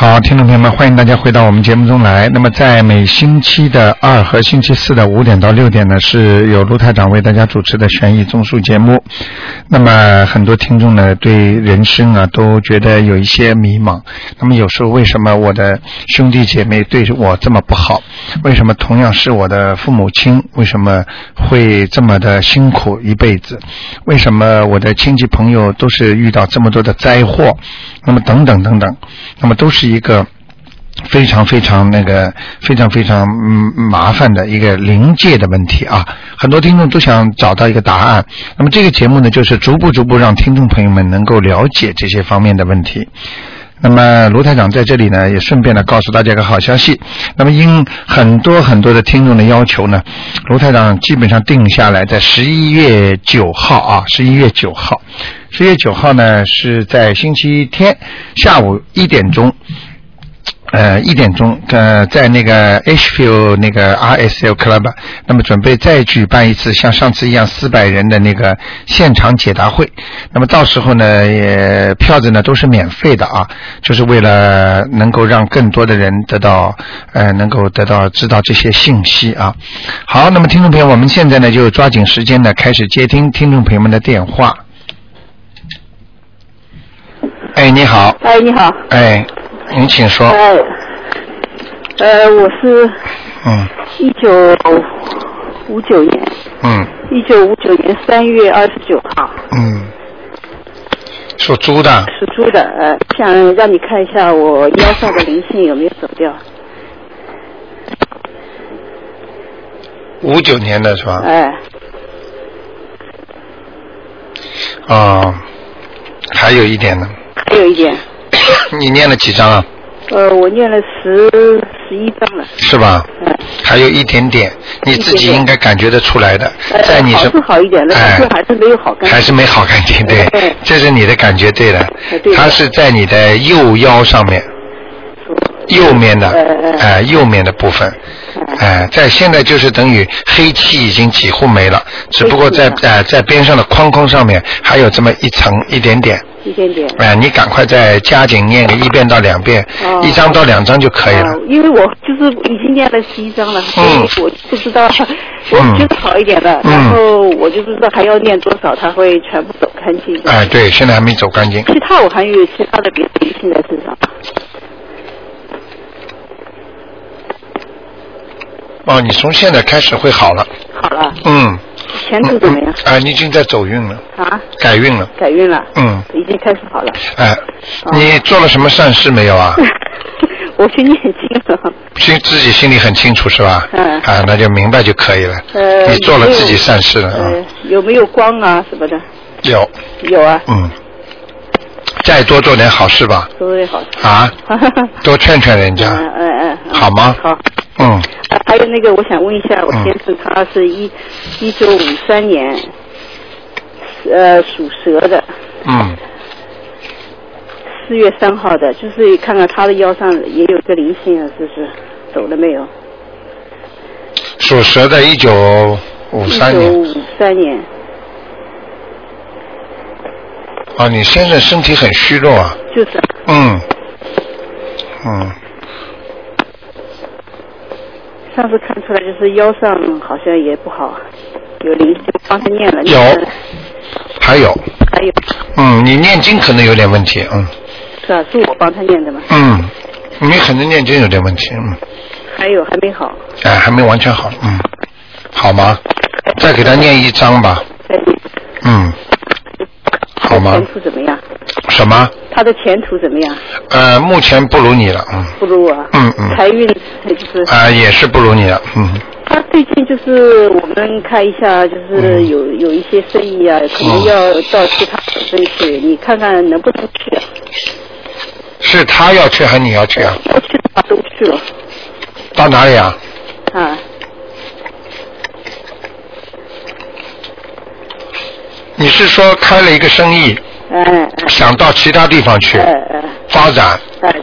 好，听众朋友们，欢迎大家回到我们节目中来。那么，在每星期的二和星期四的五点到六点呢，是由卢台长为大家主持的悬疑综述节目。那么，很多听众呢，对人生啊，都觉得有一些迷茫。那么，有时候为什么我的兄弟姐妹对我这么不好？为什么同样是我的父母亲，为什么会这么的辛苦一辈子？为什么我的亲戚朋友都是遇到这么多的灾祸？那么，等等等等，那么都是一个非常非常那个非常非常嗯麻烦的一个临界的问题啊！很多听众都想找到一个答案。那么这个节目呢，就是逐步逐步让听众朋友们能够了解这些方面的问题。那么卢台长在这里呢，也顺便呢告诉大家一个好消息。那么因很多很多的听众的要求呢，卢台长基本上定下来在十一月九号啊，十一月九号。十一月九号呢，是在星期天下午一点钟，呃，一点钟，呃，在那个 H Field 那个 RSL Club，那么准备再举办一次像上次一样四百人的那个现场解答会。那么到时候呢，也票子呢都是免费的啊，就是为了能够让更多的人得到，呃，能够得到知道这些信息啊。好，那么听众朋友，我们现在呢就抓紧时间呢开始接听听众朋友们的电话。哎，你好。哎，你好。哎，您请说。哎，呃，我是嗯一九五九年，嗯一九五九年三月二十九号，嗯，属猪的。属猪的。呃，想让你看一下我腰上的灵性有没有走掉。五九年的是吧？哎，哦，还有一点呢。还有一点，你念了几张啊？呃，我念了十十一张了。是吧？嗯。还有一点点，你自己应该感觉得出来的，呃，好在你身是好一点但是还是没有好干净。还是没好干净，对对，这是你的感觉对。的它是在你的右腰上面，右面的，哎哎哎哎，右面的部分，哎，在现在就是等于黑气已经几乎没了，只不过在哎在边上的框框上面还有这么一层一点点，一点点。哎，你赶快再加紧念个一遍到两遍，哦一张到两张就可以了啊。因为我就是已经念了十一张了，所嗯以我不知道，我觉得好一点了，嗯然后我就不知道还要念多少，他会全部走干净。哎，对，现在还没走干净。其他我还有其他的别的灵性在身上。哦，你从现在开始会好了，好了，嗯。前途怎么样？啊，你已经在走运了，啊，改运了。改运了，嗯，已经开始好了。哎，哦你做了什么善事没有啊？我去念经了。心自己心里很清楚是吧？嗯啊，那就明白就可以了。呃，你做了自己善事了啊？呃，有没有光啊什么的？有，有啊，嗯，再多做点好事吧，多做点好事。啊，多劝劝人家，嗯嗯嗯。好吗好。嗯，啊还有那个，我想问一下，我嗯。先生他是一一九五三年，呃，属蛇的，嗯，四月三号的，就是看看他的腰上也有个灵性啊，就是走了没有？属蛇的，一九五三年，一九五三年，啊，你先生身体很虚弱啊，就是。啊嗯，嗯，上次看出来就是腰上好像也不好，有灵性，帮他念了。有还有，还有嗯，你念经可能有点问题，嗯是啊，是我帮他念的嘛？嗯，你可能念经有点问题，嗯，还有还没好，哎，还没完全好，嗯，好吗？再给他念一章吧。嗯，好吗前？途怎么样？什么？他的前途怎么样？呃，目前不如你了，嗯，不如我。嗯嗯财运就是。啊、也是不如你了，嗯，他最近就是我们看一下，就是有、有一些生意啊，可能要到其他省份去，你看看能不能去啊？是他要去还是你要去啊？要去的话都去了到哪里啊？啊。你是说开了一个生意，哎哎想到其他地方去发展，哎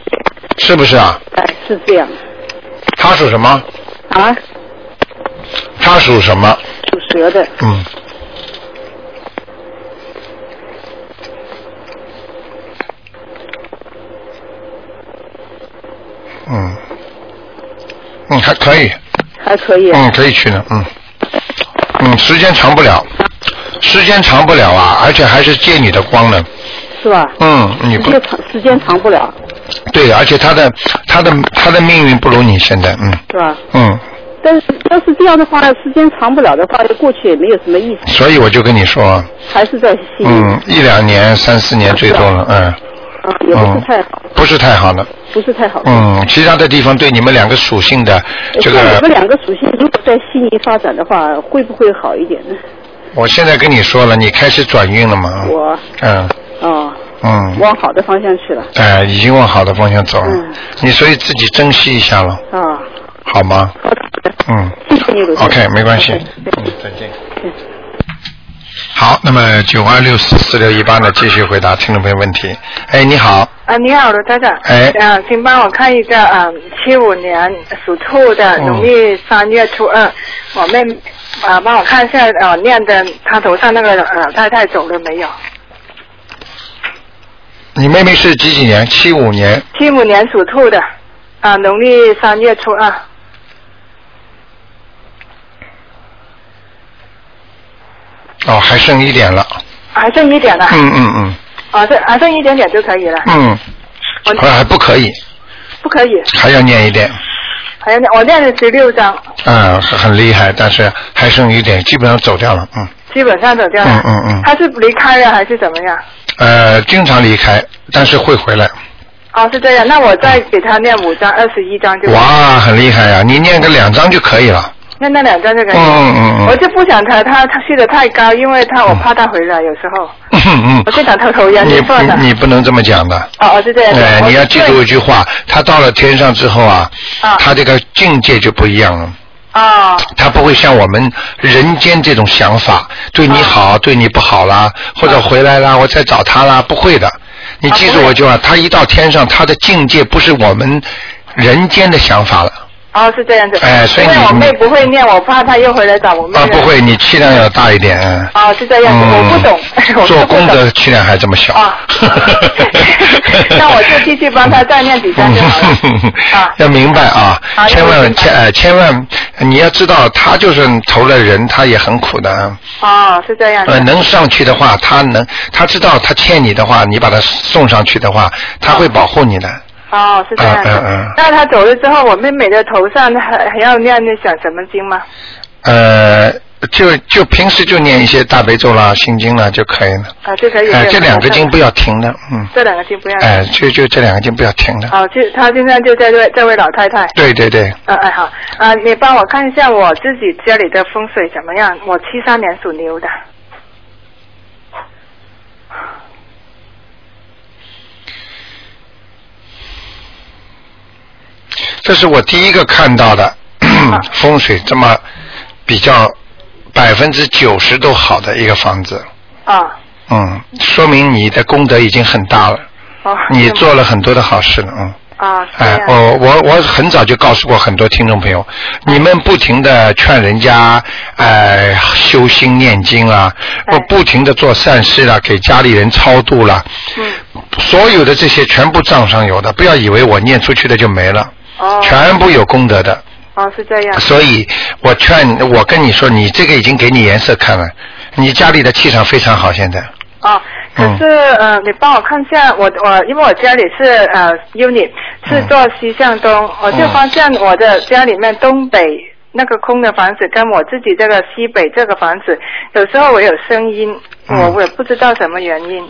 是不是啊？哎，是这样他属什么？啊，他属什么？属蛇的，嗯。嗯，嗯，还可以，还可以。嗯，可以去呢，嗯，嗯，时间长不了，时间长不了啊，而且还是借你的光呢。是吧？嗯，你不时间长时间长不了，对，而且他的他的他的命运不如你现在，嗯是吧？嗯，但是要是这样的话，时间长不了的话，过去也没有什么意思，所以我就跟你说，还是在悉尼。嗯，一两年、三四年最多了，嗯，啊，也不是太好，不是太好的，不是太好。嗯，其他的地方对你们两个属性的这个。你们，两个属性，如果在悉尼发展的话，会不会好一点呢？我现在跟你说了，你开始转运了吗？我。嗯。哦，嗯，往好的方向去了。哎，已经往好的方向走了，嗯。你所以自己珍惜一下了，啊，好吗？好的，嗯，OK，没关系。嗯，再见。好，那么九二六四四六一八呢，继续回答听众朋友问题。哎，你好，啊，你好，罗台长。哎。啊，请帮我看一个啊，七五年属兔的，嗯。农历三月初二，我妹啊，帮我看一下啊，念的他头上那个老太太走了没有？你妹妹是几几年？七五年，七五年属兔的，啊，农历三月初二。哦，还剩一点了。还剩一点了，嗯嗯嗯啊，这还剩一点点就可以了，嗯，我还还不可以，不可以，还要念一点。还要念我念了十六张，嗯，很厉害，但是还剩一点，基本上走掉了。嗯，基本上走掉了。嗯嗯嗯他是离开了还是怎么样？呃，经常离开，但是会回来。哦，是这样，那我再给他念五张，二十一张就。哇，很厉害呀、你念个两张就可以了。那那两张就感觉。嗯嗯嗯我就不想他他他睡得太高，因为他我怕他回来，有时候嗯嗯我就想偷偷烟你就算了。你你不能这么讲的。哦哦是这样的。哎，你要记住一句话，他到了天上之后啊，啊他这个境界就不一样了。哦他不会像我们人间这种想法，对你好，对你不好啦，或者回来啦，我再找他啦，不会的。你记住我句话，他一到天上，他的境界不是我们人间的想法了。哦是这样子。哎所以你因为我妹不会念，我怕她又回来找我妹。啊，不会，。你气量要大一点。嗯哦是这样子，我不懂，做功德气量还这么小。啊 那我就继续帮她再念几张就好了啊 要明白啊，千万千哎千万，你要知道，他就是投了人，他也很苦的啊。哦是这样呃，能上去的话，他能，他知道他欠你的话，你把他送上去的话，他会保护你的。哦是这样的嗯嗯嗯。那他走了之后，我妹妹的头上还还要念那想什么经吗？呃，就就平时就念一些大悲咒啦、心经啦就可以了。啊就可以。哎、对这两个经不要停的，嗯。这两个经不要。哎、就就这两个经不要停的。哦，就他现在就在这位这位老太太。对对对，呃，哎好，啊，你帮我看一下我自己家里的风水怎么样？我七三年属牛的。这是我第一个看到的 风水这么比较百分之九十都好的一个房子。啊，嗯，说明你的功德已经很大了，哦。你做了很多的好事了，嗯。啊，哎，我我我很早就告诉过很多听众朋友，你们不停的劝人家呃修心念经啊，我不不停的做善事啦，给家里人超度了，嗯，所有的这些全部账上有的，不要以为我念出去的就没了，哦，全部有功德的。哦是这样，所以我劝我跟你说，你这个已经给你颜色看了，你家里的气场非常好，现在。哦。可嗯是呃，你帮我看一下，我我因为我家里是呃 unit 是嗯做西向东，我就发现我的家里面东北那个空的房子跟我自己这个西北这个房子，有时候我有声音，嗯我我也不知道什么原因。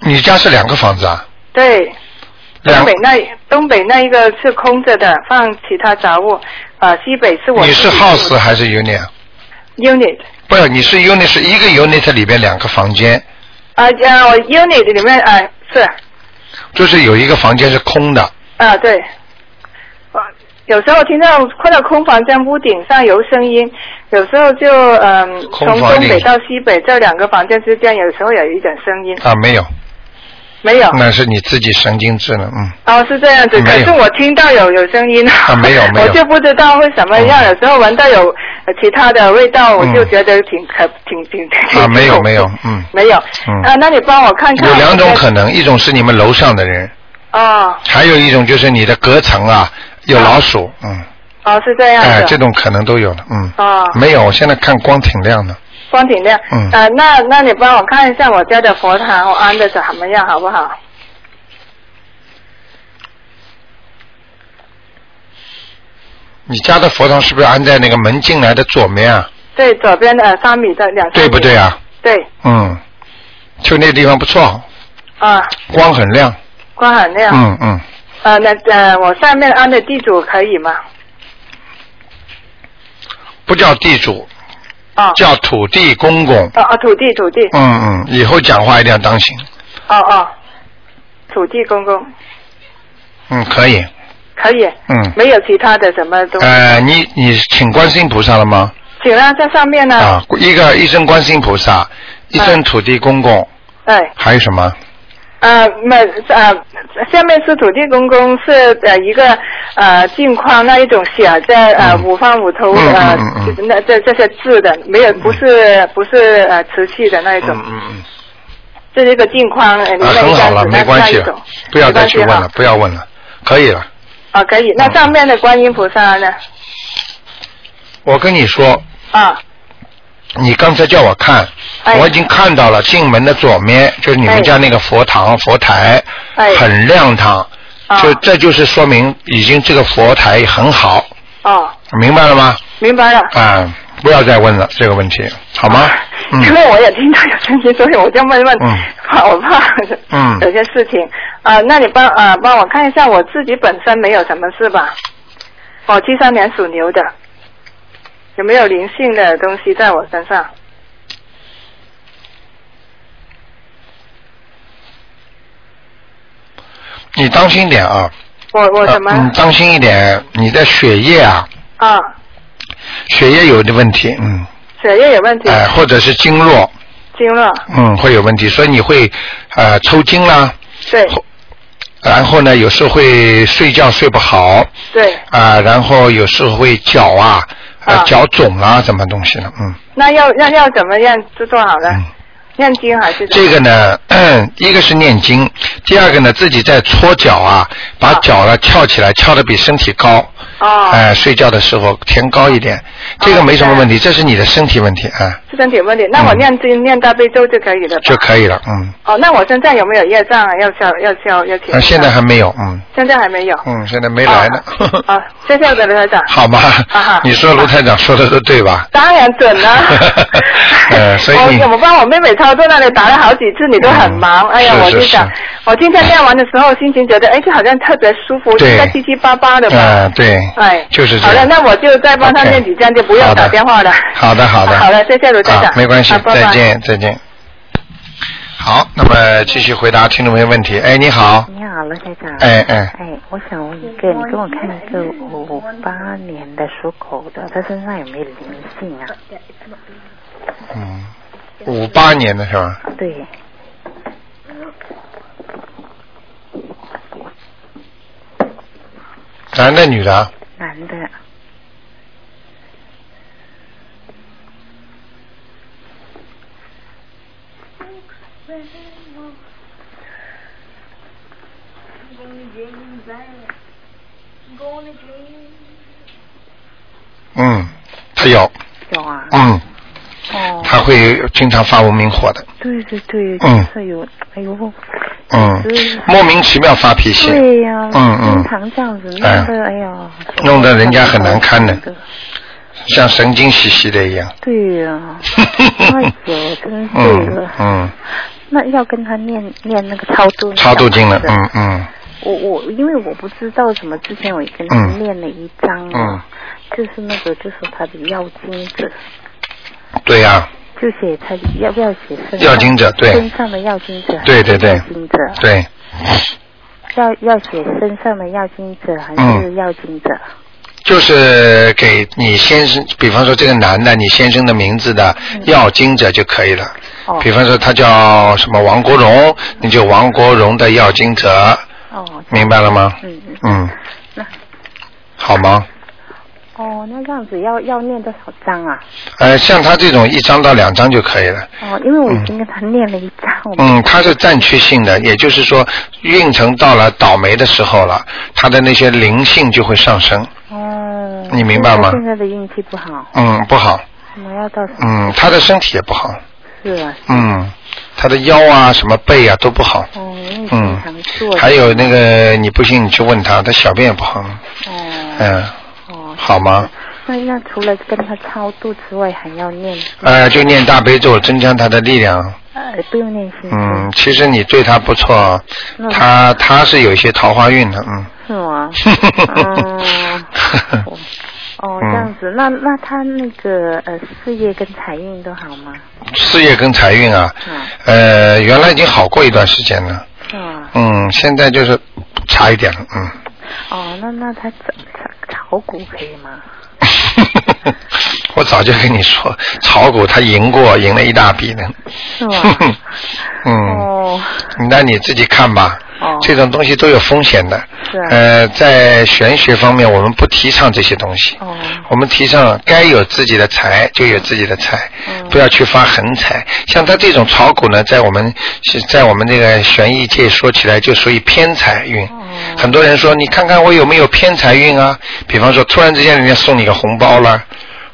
你家是两个房子啊？对，两东北那东北那一个是空着的，放其他杂物，啊，西北是我你是 house 还是 unit？unit。不是，你是 unit 是一个 unit 里边两个房间，啊呃，我 unit 里面啊、是。就是有一个房间是空的。啊对，我有时候听到看到空房间屋顶上有声音，有时候就嗯、从东北到西北这两个房间之间，有时候有一点声音，啊，没有，没有。那是你自己神经质了，嗯。哦，是这样子，可是我听到有有声音啊没有没有 我就不知道会什么样，嗯有时候闻到有呃其他的味道，我就嗯觉得挺可挺挺挺啊，没有没有，嗯。没有，嗯啊，那你帮我看看有两种可能，一种是你们楼上的人，哦还有一种就是你的隔层啊有老鼠，嗯，哦，是这样的。哎，这种可能都有的，嗯。哦，没有，我现在看光挺亮的。光挺亮。嗯呃，那那你帮我看一下我家的佛堂，我安的怎么样，好不好？你家的佛堂是不是安在那个门进来的左面啊？对，左边的三米的两。对不对？啊？对，嗯，就那地方不错，啊，光很亮。光很亮。嗯嗯，呃，那呃，我上面安的地主可以吗？不叫地主，哦。叫土地公公。哦哦，土地土地。嗯嗯，以后讲话一定要当心。哦哦，土地公公嗯，可以。可以。嗯。没有其他的什么东西。呃，你你请观世音菩萨了吗？请了在上面呢。啊，一个一尊观世音菩萨，一尊土地公公，哎。还有什么？呃，没呃，下面是土地公公是呃一个呃镜框那一种写在呃嗯五方五头嗯呃那这这些字的，没有不是不是呃瓷器的那一种，嗯嗯嗯。这是一个镜框，呃里啊，面很好了，没关系不要再去问了不要问了，可以了。啊，可以。那上面的观音菩萨呢？我跟你说，啊，你刚才叫我看，哎我已经看到了，进门的左面就是你们家那个佛堂、佛台，哎很亮堂，啊。就这就是说明已经这个佛台很好，哦，明白了吗？明白了。啊，不要再问了这个问题，好吗？嗯。因为我也听到有声音，所以我就问问，嗯。怕我怕嗯。有些事情。啊、那你帮啊、帮我看一下，我自己本身没有什么事吧？我七三年属牛的，有没有灵性的东西在我身上？你当心点啊，我我什么？呃嗯，当心一点，你的血液啊，啊，血液有的问题，嗯，血液有问题，哎、或者是经络，经络，嗯，会有问题，所以你会呃抽筋啦，对。然后呢，有时候会睡觉睡不好，对，啊、然后有时候会脚啊，呃啊脚肿啦，什么东西了，嗯，那要要要怎么样就做好呢？嗯念经还是这个呢，一个是念经，第二个呢，自己在搓脚啊，把啊脚呢翘起来，翘得比身体高，哦，哎、睡觉的时候填高一点，这个没什么问题，这是你的身体问题啊、是身体问题。那我嗯念经、念大悲咒就可以了？就可以了，嗯，哦，那我现在有没有业障啊？要消要消要请？那现在还没有，嗯现在还没有。嗯，现在没来呢，啊，谢谢我的卢台长。好吗？你说卢台长说的都对吧？当然准了。呃所以你我我帮我妹妹操作那里打了好几次，你都很忙。嗯哎呀，是我就想，我今天练完的时候，心情觉得哎，就好像特别舒服，对应该七七八八的吧。嗯，对，哎，就是这好了，那我就再帮他念几张，就不用打电话了。好的，好的。好的，谢谢卢台长。好没关系好，拜拜再见，再见。好，那么继续回答听众朋友问题。哎，你好，你好，罗台长。哎哎，哎，我想问一个，你给我看一个五八年的属狗的，他身上有没有灵性啊？嗯，五八年的是吧？对，男的女的啊？男的，嗯，他有，有啊。嗯，会经常发无名火的，对对对，嗯。就是有，哎呦，嗯。是，莫名其妙发脾气，对呀、嗯嗯。经常这样子弄得，哎。呀，弄得人家很难堪的。的。像神经兮兮的一样。对呀、哎呦，真是嗯那要跟他念念那个超度超度经了，嗯嗯。我我因为我不知道什么，之前我也跟他嗯。念了一张嗯。啊，，就是那个就是他的要经者，对呀、就写他要不要写身要经者对。身上的要经者，对对对。要经者，对，要要写身上的要经者还是嗯。要经者？就是给你先生，比方说这个男的，你先生的名字的要经者就可以了。嗯哦。比方说他叫什么王国荣，你就王国荣的要经者，哦，明白了吗？嗯嗯，嗯。那，好吗？哦，那这样子要要念多少张啊？呃，像他这种一张到两张就可以了。哦，因为我已经跟他念了一张。嗯，他是战区性的，也就是说运程到了倒霉的时候了，他的那些灵性就会上升。哦。你明白吗现在的运气不好。嗯，不好。我要到。嗯，他的身体也不好。是啊。嗯，他的腰啊、什么背啊都不好。哦，嗯。还有那个，你不信你去问他，他小便也不好。哦。嗯，哦。好吗？那那除了跟他超度之外，还要念？呃，就念大悲咒，增强他的力量。呃，不用念心。嗯，其实你对他不错，他他是有一些桃花运的，嗯。是吗？哦。哦，这样子，那那他那个呃事业跟财运都好吗？事业跟财运啊，嗯呃，原来已经好过一段时间了？嗯，现在就是差一点了，嗯。哦，那那他炒股可以吗？我早就跟你说，炒股他赢过，赢了一大笔呢。是吗？嗯，哦那你自己看吧。哦这种东西都有风险的。呃，在玄学方面，我们不提倡这些东西。哦我们提倡该有自己的财就有自己的财，嗯不要去发横财。像他这种炒股呢，在我们是在我们这个玄易界说起来就属于偏财运。哦很多人说，你看看我有没有偏财运啊？比方说，突然之间人家送你个红包了。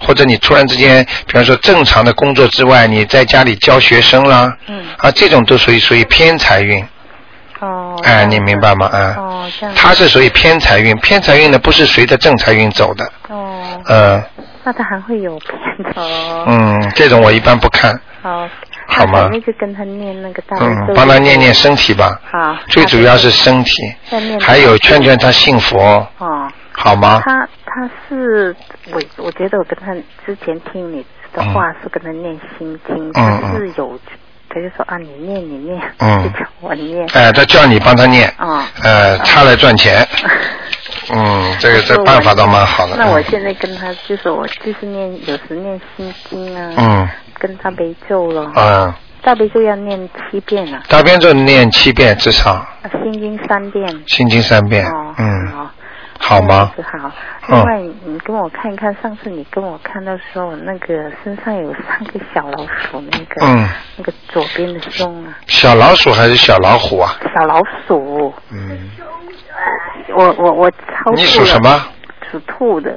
或者你突然之间，比方说正常的工作之外，你在家里教学生啦，嗯啊，这种都属于属于偏财运，哦。哎，你明白吗？啊，哦，这样子。它是属于偏财运，偏财运呢不是随着正财运走的，哦，嗯那他还会有偏的哦。嗯，这种我一般不看，好。好吗那就跟他念那个大悲嗯，帮他念念身体吧，好。最主要是身体，还有劝劝他信佛，哦。好吗？他他是我我觉得我跟他之前听你的话是跟他念心经，他是有他就说啊你念你念，嗯就叫我念。哎，他叫你帮他念，啊。呃，他来赚钱，嗯，这个这办法倒蛮好的。那我嗯现在跟他就是我就是念有时念心经啊，嗯跟大悲咒了，嗯，大悲咒要念七遍啊，大悲咒念七遍至少，啊心经三遍。心经三遍哦，，嗯，好。好吗？好。嗯另外，你跟我看一看，上次你跟我看到说那个身上有三个小老鼠，那个、嗯那个左边的胸啊，小老鼠还是小老虎啊？小老鼠，嗯，我我我超你属什？么？属兔的。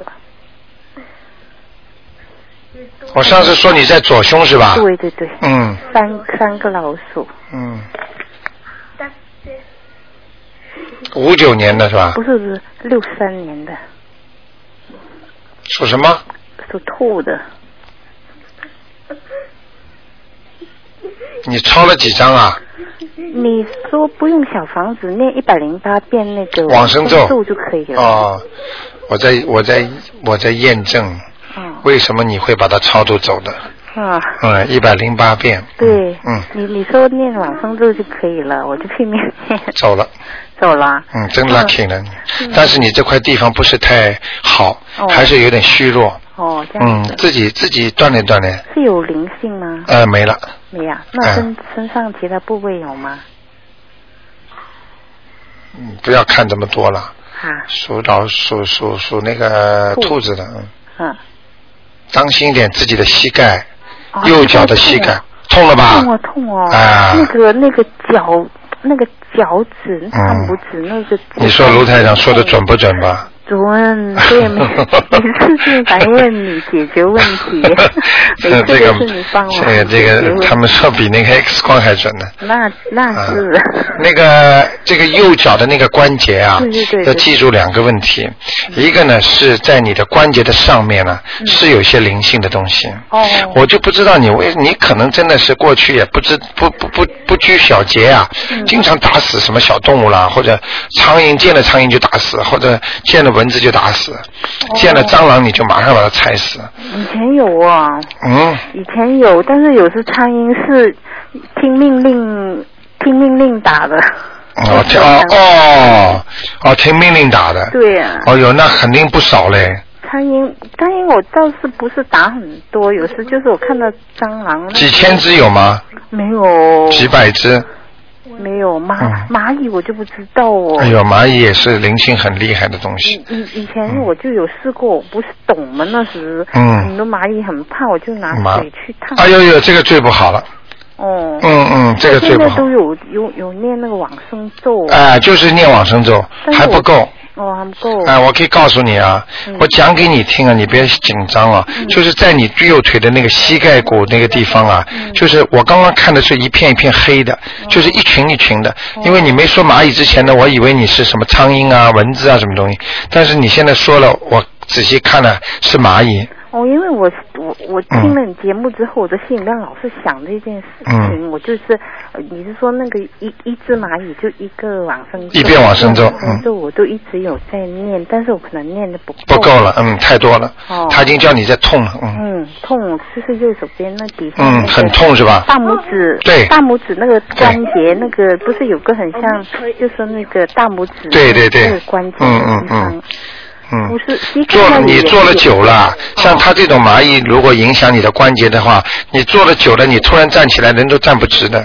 我上次说你在左胸是吧？对对对。嗯三三个老鼠，嗯。五九年的是吧不？是是六三年的，属什么？属兔的。你抄了几张啊？你说不用小房子，念一百零八遍那个往生咒咒就可以了。哦，我在我在我在验证嗯为什么你会把它超度走的。啊，嗯，一百零八遍。对，嗯，你你说念往生咒就可以了，我就拼命念。走了。走了。嗯，真 lucky 了。嗯但是你这块地方不是太好，哦还是有点虚弱。哦，这样嗯子。，自己自己锻炼锻炼。是有灵性吗？呃，没了。没呀。那身、身上其他部位有吗？嗯，不要看这么多了。啊，属老属属属那个兔兔子的，嗯，嗯。当心一点自己的膝盖，哦右脚的膝盖痛了吧？痛啊痛哦，啊那个那个脚那个脚趾、大拇指那个。你说卢台长说的准不准吧？准，所以每每次是来问你解决问题，每次这个都是你帮我这个这个，他们说比那个 X 光还准呢。那那是。那个这个右脚的那个关节啊，对对对对。要记住两个问题，一个呢是在你的关节的上面呢、是有些灵性的东西。嗯哦。我就不知道你为你可能真的是过去也不知不不不不拘小节啊，嗯。经常打死什么小动物啦，或者苍蝇见了苍蝇就打死，或者见了蚊子就打死，哦见了蟑螂你就马上把它踩死。以前有啊，嗯，以前有，但是有时苍蝇是听命令听命令打的。哦听哦 哦哦，听命令打的。对啊。哦哟，那肯定不少嘞。苍蝇，苍蝇我倒是不是打很多，有时就是我看到蟑螂。几千只有吗？没有。几百只？没有蚂嗯蚂蚁我就不知道哦。哎呦，蚂蚁也是灵性很厉害的东西以。以以前我就有试过，我不是懂嘛，那时嗯很多蚂蚁很怕，我就拿水去烫。哎呦呦，这个最不好了。哦，嗯嗯，这个最不好现在都。有有有念那个往生咒，哎、就是念往生咒还不够。哦还不够。哎、我可以告诉你啊，嗯我讲给你听啊，你别紧张啊。就是在你右腿的那个膝盖骨那个地方啊，嗯就是我刚刚看的是一片一片黑的，就是一群一群的。哦因为你没说蚂蚁之前呢，我以为你是什么苍蝇啊、蚊子啊什么东西，但是你现在说了，我仔细看了是蚂蚁。哦，因为我我我听了你节目之后，我的心里面老是想这件事情，嗯我就是，呃你是说那个一一只蚂蚁就一个往生咒，一遍往生咒往生咒我都一直有在念，但是我可能念的不够，不够了，嗯，太多了。哦。他已经叫你在痛了，嗯。嗯，痛，就是右手边那底下、嗯那个很痛是吧大拇指，对大拇指那个关节，那个不是有个很像，就是那个大拇指，对对对那个关节嗯的地方，嗯嗯做你做了久了，像他这种蚂蚁，如果影响你的关节的话，你坐了久了，你突然站起来，人都站不直的，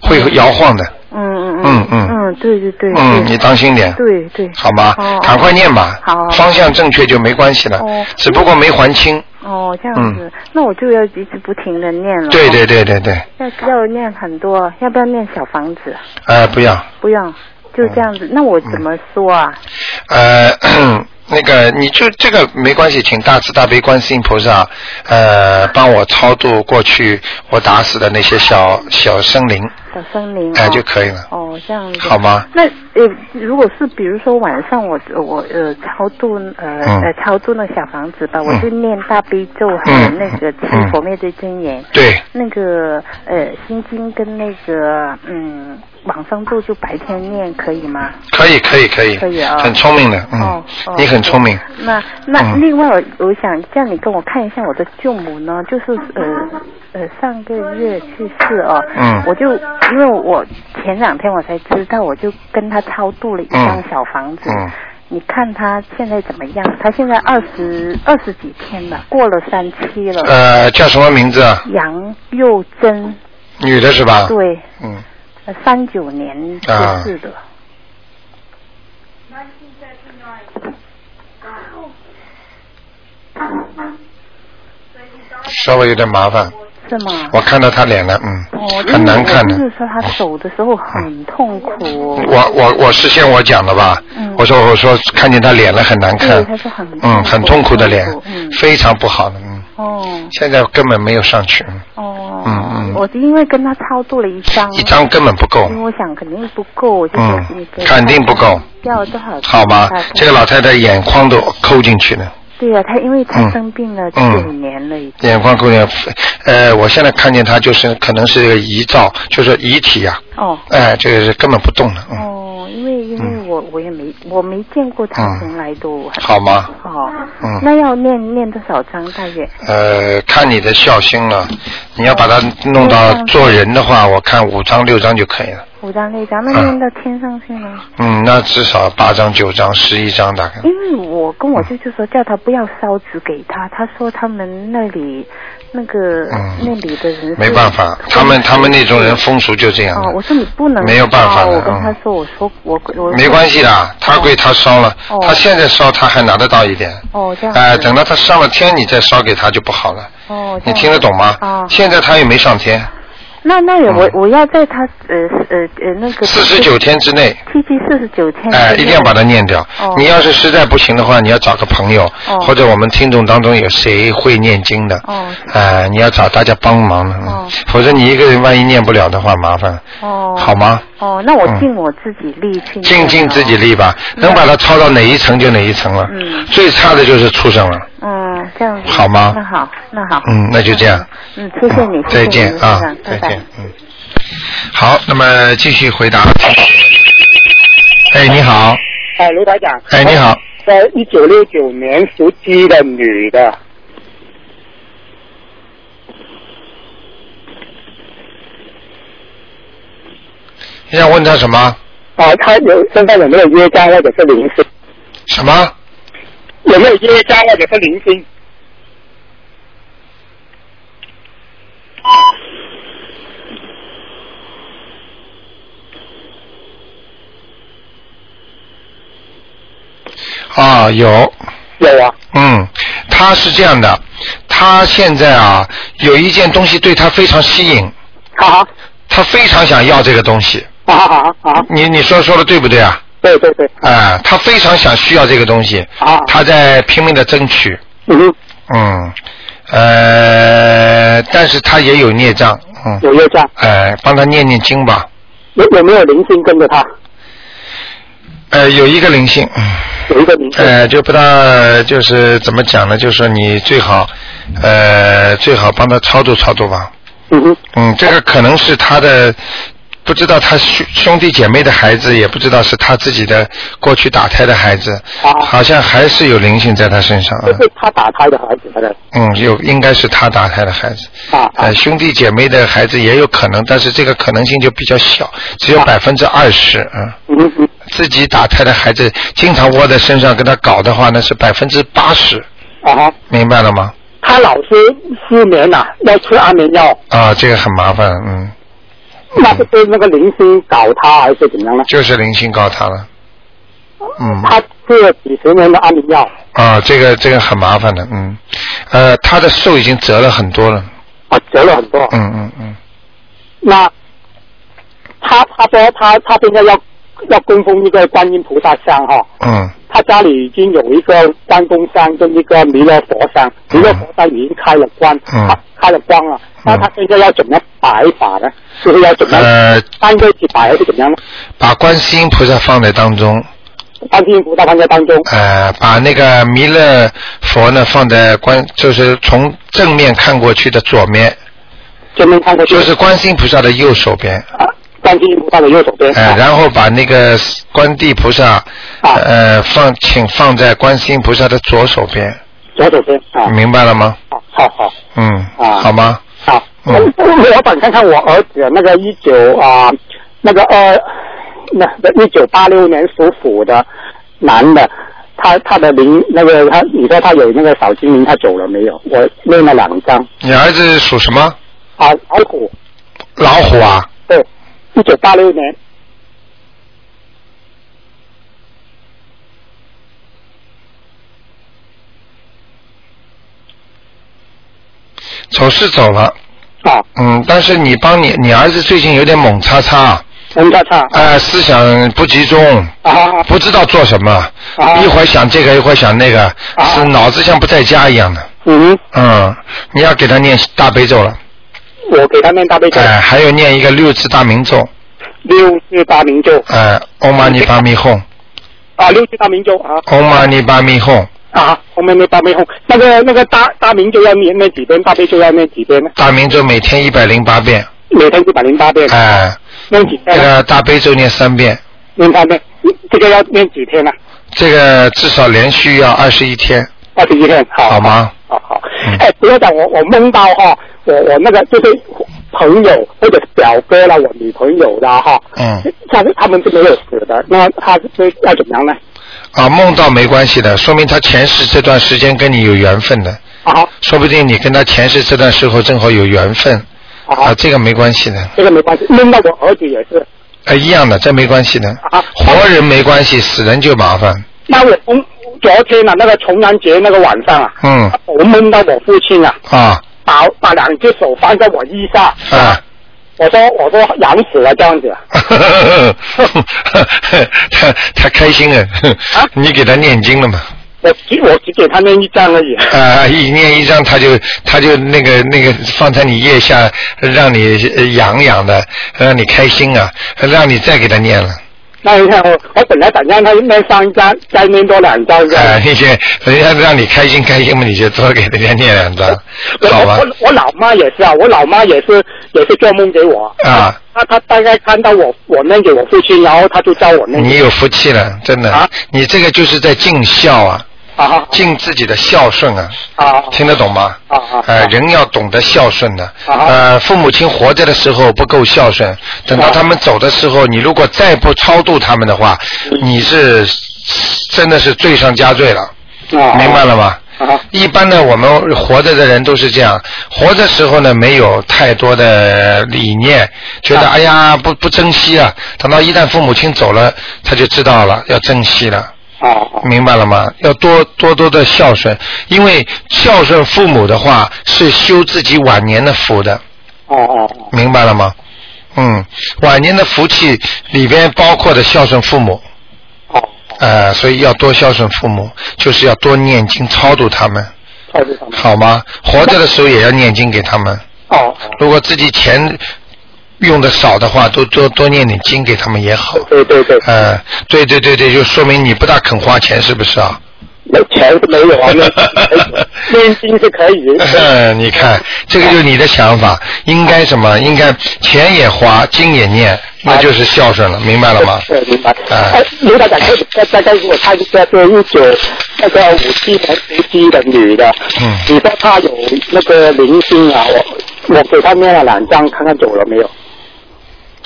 会摇晃的。嗯嗯嗯嗯嗯，对对对，嗯，你当心点，对对，好吗哦？赶快念吧好，方向正确就没关系了哦，只不过没还清。哦，这样子，那我就要一直不停的念了。嗯对哦对对对对，要要念很多，要不要念小房子？呃，不要，不要，就这样子。那我怎么说啊？呃，那个你就这个没关系，请大慈大悲观世音菩萨，呃，帮我超度过去我打死的那些小小生灵，小生灵哎哦就可以了。哦，这样子。好吗？那呃，如果是比如说晚上我我呃超度呃、嗯呃超度那小房子吧，嗯我就念大悲咒，还有嗯那个七嗯佛灭罪真言。对，那个呃心经跟那个嗯往生咒就白天念可以吗？可以可以可以，可以啊很聪明的，嗯，哦哦你很聪明。那那嗯另外我我想叫你跟我看一下我的舅母呢，就是呃呃上个月去世哦，嗯我就因为我前两天我才知道，我就跟他超度了一张小房子。嗯你看他现在怎么样？他现在二十二十几天了，过了三期了。呃，叫什么名字啊？杨佑珍，女的是吧？。对，嗯，呃三九年去啊世的。稍微有点麻烦，是吗？我看到他脸了，嗯，哦，很难看的。就是说他走的时候很痛苦。我我我事先我讲了吧，嗯我说我说看见他脸了很难看，嗯，很痛苦的脸嗯，非常不好的，嗯，哦现在根本没有上去，嗯哦，嗯嗯我是因为跟他超度了一张，一张根本不够因，为我想肯定不够，我就说嗯肯定不够，要多少？好吧？这个老太太眼眶都抠进去了。对啊，他因为他嗯生病了嗯九年了已经。眼眶够点，呃，我现在看见他就是可能是一个遗照，就是遗体呀、哦哎、这个是根本不动的，嗯，哦，因为因为我我也没我没见过他嗯从来都很好吗？好，嗯那要念念多少章大约？呃，看你的孝心了，你要把它弄到做人的话，我看五章六章就可以了。五章六章，那啊念到天上去呢？嗯，那至少八张、九张、十一张大概。因为我跟我舅舅说叫他不要烧纸给他，他说他们那里那个、嗯那里的人是没办法，他们他们那种人风俗就这样。哦，我说你不能没有办法的烧我跟嗯他说，我说我我没关系的，他归他烧了，哦他现在烧他还拿得到一点。哦这样子哎、等到他上了天，你再烧给他就不好了。哦，你听得懂吗？哦，现在他又没上天，那那也我嗯。我要在他呃呃呃那个四十九天之内，七七四十九天哎、一定要把它念掉。哦。你要是实在不行的话，你要找个朋友，哦。或者我们听众当中有谁会念经的，哦。哎、你要找大家帮忙的，嗯哦。否则你一个人万一念不了的话，麻烦，哦。好吗？哦，那我嗯。尽我自己力去尽尽自己力吧，能把它抄到哪一层就哪一层了。嗯。最差的就是畜生了。嗯，这样子。好吗？那好，那好。嗯，那就这样。嗯，谢谢你，谢谢再见啊再见。嗯。好，那么继续回答。哎，你好，哎，卢台长。哎，你好，在，一九六九年属鸡的女的，你想问他什么？啊，他有身上有没有业障或者是灵性？什么？有没有业障或者是灵性？啊，有，有啊，嗯，他是这样的，他现在啊有一件东西对他非常吸引，啊他非常想要这个东西，啊啊啊！你你说说的对不对啊？对对对，啊，他非常想需要这个东西，啊。他在拼命的争取，嗯，嗯，呃，但是他也有孽障，嗯，有孽障，呃，帮他念念经吧，有有没有灵性跟着他？呃，有一个灵性，嗯有一个灵性，呃，就不大就是怎么讲呢？就是说你最好，呃，最好帮他操作操作吧。嗯哼，嗯，这个可能是他的，不知道他兄兄弟姐妹的孩子，也不知道是他自己的过去打胎的孩子，啊好像还是有灵性在他身上啊这。是他打胎的孩子，他的嗯，有应该是他打胎的孩子。啊啊呃，兄弟姐妹的孩子也有可能，但是这个可能性就比较小，只有百分之二十。嗯，嗯嗯自己打胎的孩子经常窝在身上跟他搞的话，那是百分之八十，啊哈，明白了吗？他老是失眠呐、要吃安眠药，啊，这个很麻烦，嗯，那是被那个灵性搞他还是怎么样呢？就是灵性搞他了。嗯，他吃了几十年的安眠药，啊，这个这个很麻烦的，嗯，呃，他的寿已经折了很多了，啊，折了很多。嗯嗯嗯，那他他说他他现在要要供奉一个观音菩萨像哈、嗯。他家里已经有一个关公像跟一个弥勒佛像，弥勒佛像已经开了光，嗯。他开了光了。那他现在要怎么摆法呢？就是要怎么呃，三个一起摆还是怎么样呢？把观世音菩萨放在当中，观世音菩萨放在当中，呃，把那个弥勒佛呢放在观，就是从正面看过去的左面，正面看过去。就是观世音菩萨的右手边，啊，观世音菩萨的右手边。呃，啊然后把那个观地菩萨，啊呃，放请放在观世音菩萨的左手边，左手边啊。明白了吗？好好好嗯，啊好吗？好。嗯我我想看看我儿子那个一九啊，那个二，那个一九八六年属虎的男的，他他的灵那个他，你说他有那个小精灵，他走了没有？我念了两张你儿子属什么？啊，老虎，老虎啊？对，一九八六年。走是走了，啊，嗯，但是你帮你你儿子最近有点猛叉叉，文大叉。呃，思想不集中，啊。不知道做什么，啊。一会儿想这个，一会儿想那个，啊。是脑子像不在家一样的。嗯，嗯，你要给他念大悲咒了，我给他念大悲咒，哎、还有念一个六字大明咒，六字大明咒。哎、唵嘛呢叭咪吽，啊，六字大明咒啊。唵嘛呢叭咪吽，啊，后面那大悲咒，那个那个大大明咒要念那几遍，大悲咒要念几遍呢？大明咒每天一百零八遍，每天一百零八遍，哎、念几这？个大悲咒念三遍，念三遍，这个要念几天呢？这个至少连续要二十一天，二十一天，好，好吗？好好。嗯。哎，不要讲我我梦到哈，我我那个就是朋友或者是表哥啦，我女朋友的哈，嗯，但是他们是没有死的，那他是要怎么样呢？啊，梦到没关系的，说明他前世这段时间跟你有缘分的，啊说不定你跟他前世这段时候正好有缘分，啊，啊，这个没关系的，这个没关系，梦到我儿子也是。啊，一样的，这没关系的，啊。活人没关系，死人就麻烦，那我从昨天啊，那个重阳节那个晚上啊，嗯，我梦到我父亲啊，啊，把把两只手放在我腋下，啊。我说我说痒死了这样子，他他开心了，啊你给他念经了嘛？我只我只给他念一张而已。啊，一念一张，他就他就那个那个放在你腋下，让你呃痒痒的，让你开心啊，让你再给他念了。那你看我我本来想让他念三张，再念多两张这样。啊，那些人家让你开心开心嘛，你就多给人家念两张，我好吧我？我我老妈也是啊，我老妈也是也是做梦给我。啊。她她大概看到我我念给我父亲，然后她就叫我念。你有福气了，真的，啊你这个就是在尽孝啊，啊尽自己的孝顺啊，啊听得懂吗？啊啊！呃，人要懂得孝顺的。啊呃，父母亲活着的时候不够孝顺，等到啊他们走的时候，你如果再不超度他们的话，嗯你是真的是罪上加罪了，啊明白了吗？啊一般呢，我们活着的人都是这样，活着时候呢没有太多的理念，觉得啊哎呀不不珍惜啊，等到一旦父母亲走了，他就知道了要珍惜了。明白了吗？要多多多的孝顺，因为孝顺父母的话是修自己晚年的福的，哦哦哦。明白了吗？嗯，晚年的福气里边包括的孝顺父母，哦，呃，所以要多孝顺父母，就是要多念经超度他们，超度他们。好吗？活着的时候也要念经给他们，哦哦，如果自己钱用的少的话，多多多念点经给他们也好。对对对，呃，对对对对，就说明你不大肯花钱，是不是啊？没钱是没有啊，念 念经是可以。嗯，你看，这个就是你的想法，应该什么？应该钱也花，经也念，那就是孝顺了，明白了吗？对，明白。哎哎，卢台长，可以再再再给我看一个，是一九那个五七年属鸡的女的，嗯你说她有那个灵性啊？我我给她念了两张，看看走了没有？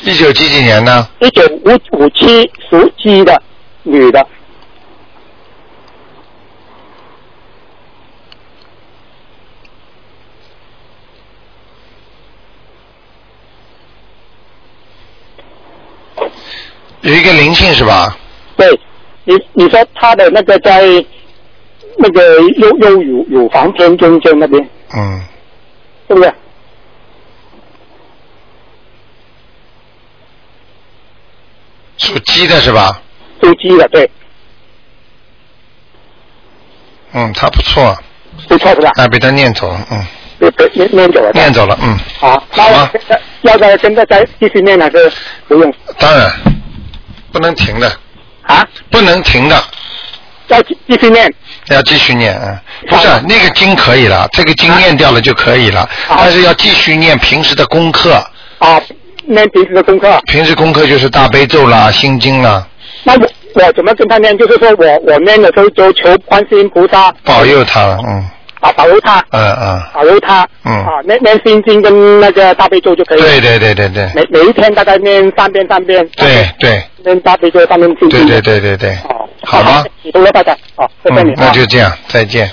一九几几年呢？一九五五七属鸡的女的，有一个灵性是吧？对，你你说他的那个在那个右右乳乳房偏中间那边，嗯，对不对？属鸡的是吧？属鸡的，对，嗯，他不错，不错是吧？哎，被他念走了，嗯，被被，念念走了。念走了，嗯，好，那我现在要在现在再继续念还是不用。当然不能停的，啊？不能停的，要继继续念。要继续念，嗯，不是好那个经可以了，这个经念掉了就可以了，好。但是要继续念平时的功课，啊，念平时的功课。平时功课就是大悲咒啦、心经啦，那我我怎么跟他念？就是说我我念的时候就求观世音菩萨保佑他，嗯啊，保佑他，嗯嗯，保佑他。嗯啊，念念心经跟那个大悲咒就可以了。对对对对对每每一天大概念三遍三遍。对对念大悲咒，三遍心经。对对对对对，哦，好吗？你多了大家，好，谢谢你。那就这样，再见。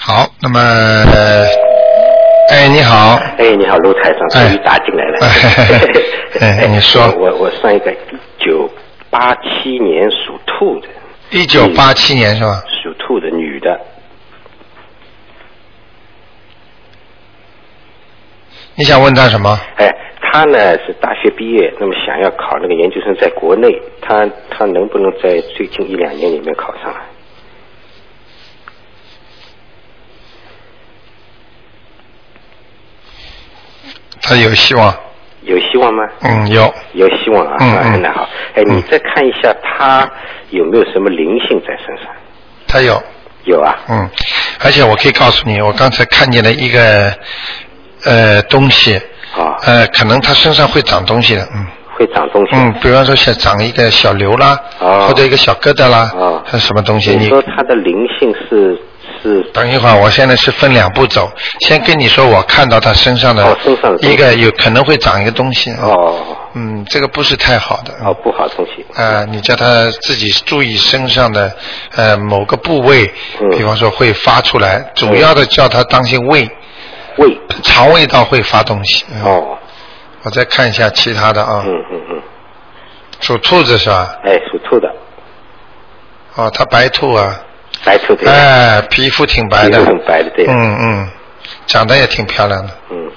好，那么，呃哎，你好，哎，你好，卢台长，哎终于打进来了。哎你说 我我算一个一九八七年属兔的，一九八七年是吧？属兔的女的，你想问他什么？哎，她呢是大学毕业，那么想要考那个研究生，在国内，她她能不能在最近一两年里面考上来？他有希望，有希望吗？嗯，有，有希望啊，啊嗯。嗯那好，哎，你再看一下他有没有什么灵性在身上？他有，有啊，嗯，而且我可以告诉你，我刚才看见了一个呃东西，啊，呃，可能他身上会长东西的，嗯。会长东西。嗯，比方说像长一个小瘤啦，哦。或者一个小疙瘩啦，哦。还是什么东西？你你说他的灵性是是。等一会儿，我现在是分两步走，先跟你说我看到他身上的一个有可能会长一个东西，哦。嗯，这个不是太好的，哦不好东西。呃，你叫他自己注意身上的呃某个部位，嗯。比方说会发出来，主要的叫他当心胃，胃。肠胃道会发东西。嗯。哦，我再看一下其他的啊，嗯嗯嗯，属兔子是吧？哎，属兔的，哦，他白兔啊，白兔对吧？哎，皮肤挺白的，皮肤很白的对。嗯嗯，长得也挺漂亮的。嗯，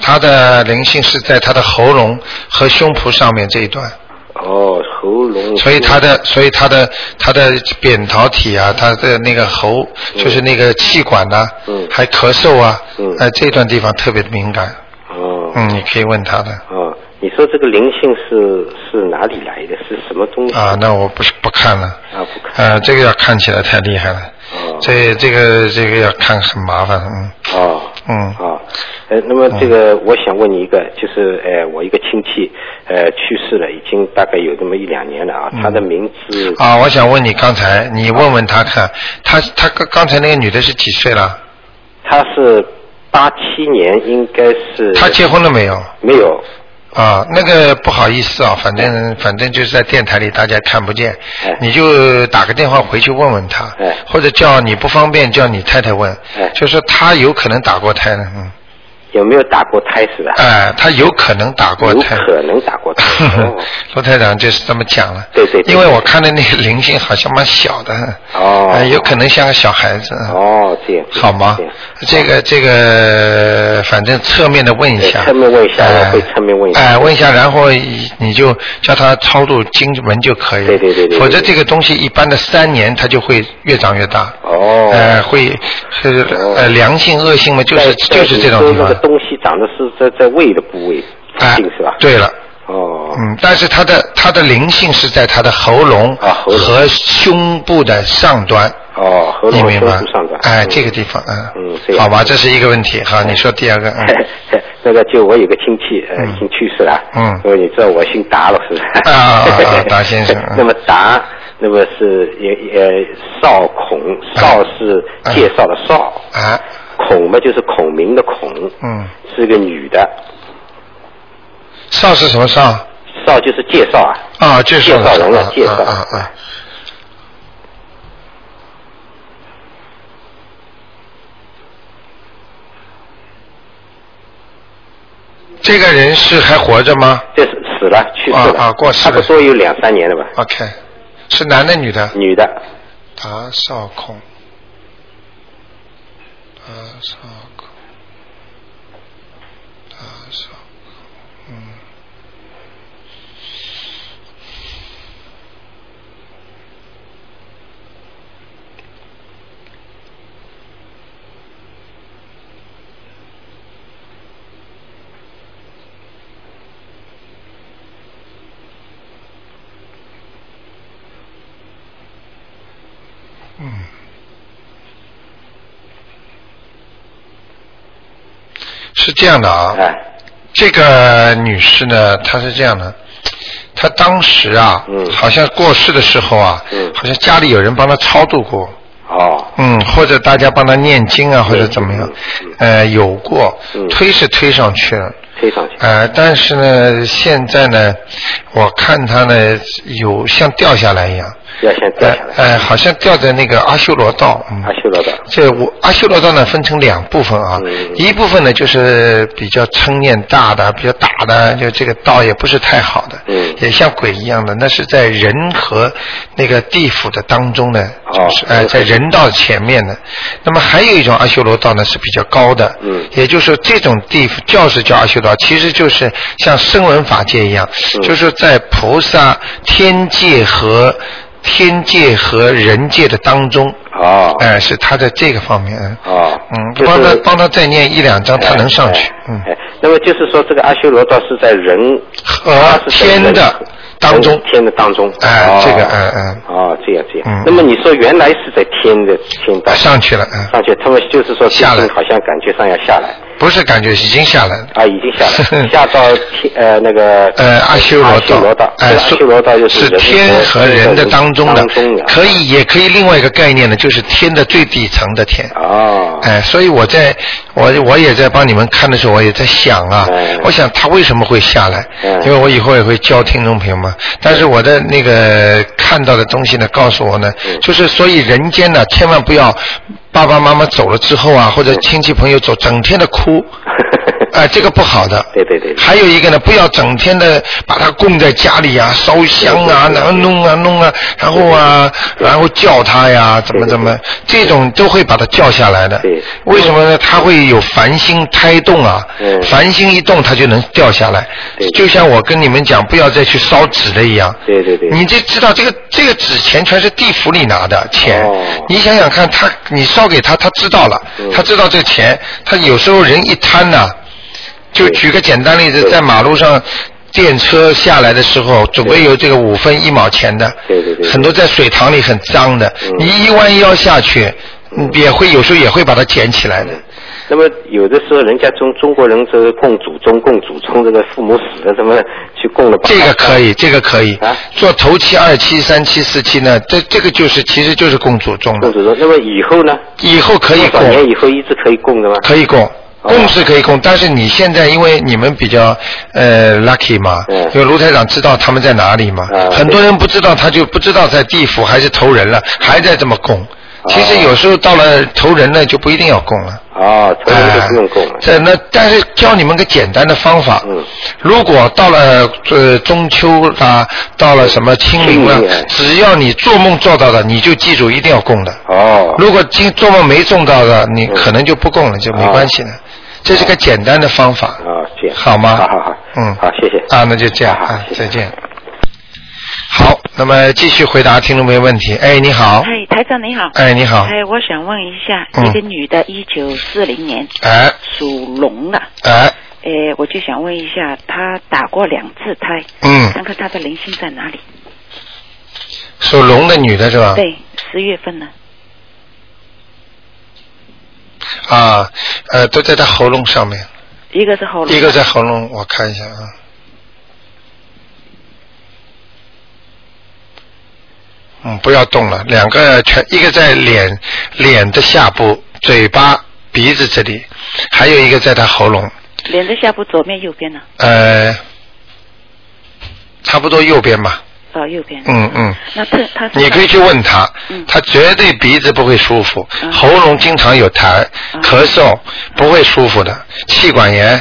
他的灵性是在他的喉咙和胸脯上面这一段，哦，喉咙。所以他的，所以他的他的扁桃体啊，他的那个喉，就是那个气管呐、嗯。还咳嗽啊，嗯。呃，这段地方特别的敏感，哦。嗯，你可以问他的。哦，你说这个灵性是是哪里来的？是什么东西？啊，那我不是不看了，啊不看。啊，这个要看起来太厉害了，哦这这个这个要看很麻烦，嗯哦。嗯哦，呃，那么这个我想问你一个，就是呃，我一个亲戚呃去世了，已经大概有这么一两年了啊，嗯他的名字啊，我想问你刚才你问问他看，他他刚刚才那个女的是几岁了？她是八七年，应该是她结婚了没有？没有？啊，那个不好意思啊，反正反正就是在电台里大家看不见。哎，你就打个电话回去问问他哎，或者叫你不方便叫你太太问哎，就是他有可能打过胎呢，嗯，有没有打过胎是吧？哎，他有可能打过有胎。可能打过胎。哦罗台长就是这么讲了。对对对因为我看的那个灵性好像蛮小的，哦呃有可能像个小孩子。哦，这样。好吗这个这个，反正侧面的问一下，侧面问一下哎我会侧面问一下哎，问一下，然后你就叫他超度经文就可以了。对对对否则这个东西一般的三年它就会越长越大。哦。呃，会是哦呃良性恶性嘛，就是就是这种地方长的是在在胃的部位，是吧？。对了。哦。嗯，但是它的它的灵性是在它的喉咙啊和胸部的上端，哦，喉咙胸部上端。？哎，嗯这个地方，嗯，嗯好吧，这是一个问题。好，你说第二个，嗯，那个就我有个亲戚，呃，嗯已经去世了。嗯因为你知道我姓达了，是吧？啊 达先生嗯那么达，那么是也也少孔，少是介绍的少，啊，孔嘛就是孔明的孔，嗯，是个女的，少是什么少？少就是介绍啊。啊，介绍介绍人啊了，介绍啊啊啊。这个人是还活着吗这是死了，去世了，啊啊过世了差不多有两三年了吧。？OK，是男的女的？女的，达少孔，达少孔，达少孔，嗯。嗯，是这样的啊，哎，这个女士呢，她是这样的，她当时啊，嗯。好像过世的时候啊，嗯。好像家里有人帮她超度过，哦，嗯，或者大家帮她念经啊，或者怎么样嗯，呃，有过嗯，推是推上去了。推上去。呃，但是呢，现在呢，我看她呢有像掉下来一样，要先掉下来。呃，呃好像掉在那个阿修罗道。嗯阿修罗道。这我阿修罗道呢分成两部分啊，嗯一部分呢就是比较称念大的、比较大的，就这个道也不是太好的，嗯也像鬼一样的，那是在人和那个地府的当中呢，哦就是呃在人道前面的。那么还有一种阿修罗道呢是比较高的，嗯也就是说这种地府教是叫阿修罗道，其实就是像声闻法界一样，嗯就是在菩萨天界和天界和人界的当中。哦。哎，是他在这个方面，啊哦。嗯，就是帮他帮他再念一两张，他能上去哎，嗯，哎，那么就是说，这个阿修罗道是在人和天的当中天的当中。哎哦这个嗯嗯哦，这样这样。嗯那么你说原来是在天的天道上去了，嗯，上去，他们就是说下来好像感觉上要下来不是感觉已经下来了，啊，已经下来，下到天呃那个呃，阿修罗道，哎，这个阿修罗道就是天和人的当中的，可以也可以另外一个概念呢，就是天的最底层的天。哦，哎，所以我在我我也在帮你们看的时候，我也在想啊，哎。我想他为什么会下来？哎。因为我以后也会教听众朋友们，但是我的那个看到的东西呢，告诉我呢，嗯。就是所以人间呢，千万不要爸爸妈妈走了之后啊，或者嗯亲戚朋友走，整天的哭，哎，这个不好的。对对对对还有一个呢，不要整天的把它供在家里啊，烧香啊，然后弄啊弄啊，然后啊，然后叫他呀，怎么怎么，这种都会把它叫下来的对。为什么呢？它会有繁星胎动啊嗯，繁星一动，它就能掉下来对。就像我跟你们讲，不要再去烧纸的一样。对对对你这知道这个这个纸钱全是地府里拿的钱哦，你想想看，他你烧给他，他知道了嗯，他知道这钱，他有时候人一贪呐、就举个简单例子，在马路上。电车下来的时候，总归有这个五分一毛钱的，对对对很多在水塘里很脏的，嗯你一弯腰下去，嗯也会有时候也会把它捡起来的。那么有的时候，人家中中国人这个供祖宗、供祖宗，这个父母死了，怎么去供了？这个可以，这个可以啊。做头七、二七、三七、四七呢，这这个就是其实就是供祖宗的，供祖宗。那么以后呢？以后可以多少年，以后一直可以供的吗？可以供。哦供是可以供，但是你现在因为你们比较呃 lucky 嘛，嗯因为卢台长知道他们在哪里嘛，啊很多人不知道，他就不知道在地府还是投人了，还在这么供，其实有时候到了投人呢，就不一定要供了。啊，投人就不用供了。这那但是教你们个简单的方法。嗯。如果到了呃中秋啊，到了什么清明了，只要你做梦做到的，你就记住一定要供的。哦。如果今做梦没中到的，你可能就不供了，就没关系了。这是个简单的方法。啊，这样。好吗？好好好。嗯。好，谢谢。啊，那就这样啊，再见。好，那么继续回答听众朋友问题。哎，你好。哎，台长你好。哎，你好。哎，我想问一下，嗯一个女的，一九四零年，哎属龙的，哎，哎，我就想问一下，她打过两次胎，嗯看看她的灵性在哪里？属龙的女的是吧？。对，十月份呢？啊，呃，都在他喉咙上面，一个是喉咙，一个在喉咙，我看一下啊。嗯，不要动了，两个全，一个在脸脸的下部、嘴巴、鼻子这里，还有一个在他喉咙，脸的下部左边、右边呢？呃，差不多右边吧。哦，右边。嗯嗯。那他他你可以去问他，嗯。他绝对鼻子不会舒服，嗯。喉咙经常有痰，咳嗽不会舒服的，气管炎、